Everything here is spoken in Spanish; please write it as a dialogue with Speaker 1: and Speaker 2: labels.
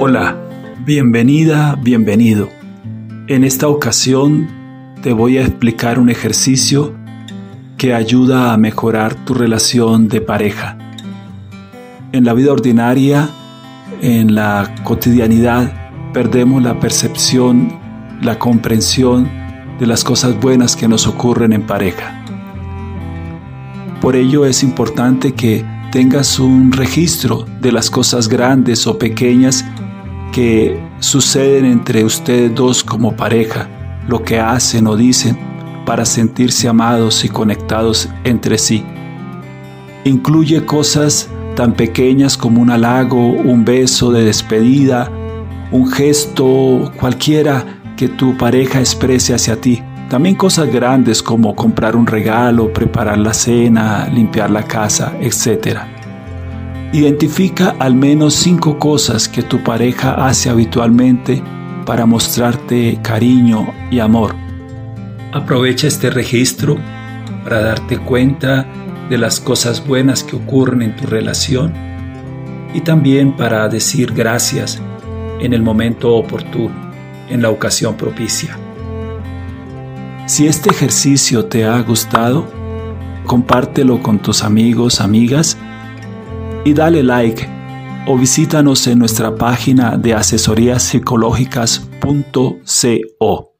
Speaker 1: Hola, bienvenida, bienvenido. En esta ocasión te voy a explicar un ejercicio que ayuda a mejorar tu relación de pareja. En la vida ordinaria, en la cotidianidad, perdemos la percepción, la comprensión de las cosas buenas que nos ocurren en pareja. Por ello es importante que tengas un registro de las cosas grandes o pequeñas que suceden entre ustedes dos como pareja, lo que hacen o dicen para sentirse amados y conectados entre sí. Incluye cosas tan pequeñas como un halago, un beso de despedida, un gesto cualquiera que tu pareja exprese hacia ti. También cosas grandes como comprar un regalo, preparar la cena, limpiar la casa, etc. Identifica al menos cinco cosas que tu pareja hace habitualmente para mostrarte cariño y amor. Aprovecha este registro para darte cuenta de las cosas buenas que ocurren en tu relación y también para decir gracias en el momento oportuno, en la ocasión propicia. Si este ejercicio te ha gustado, compártelo con tus amigos, amigas y dale like o visítanos en nuestra página de asesorías psicológicas.co.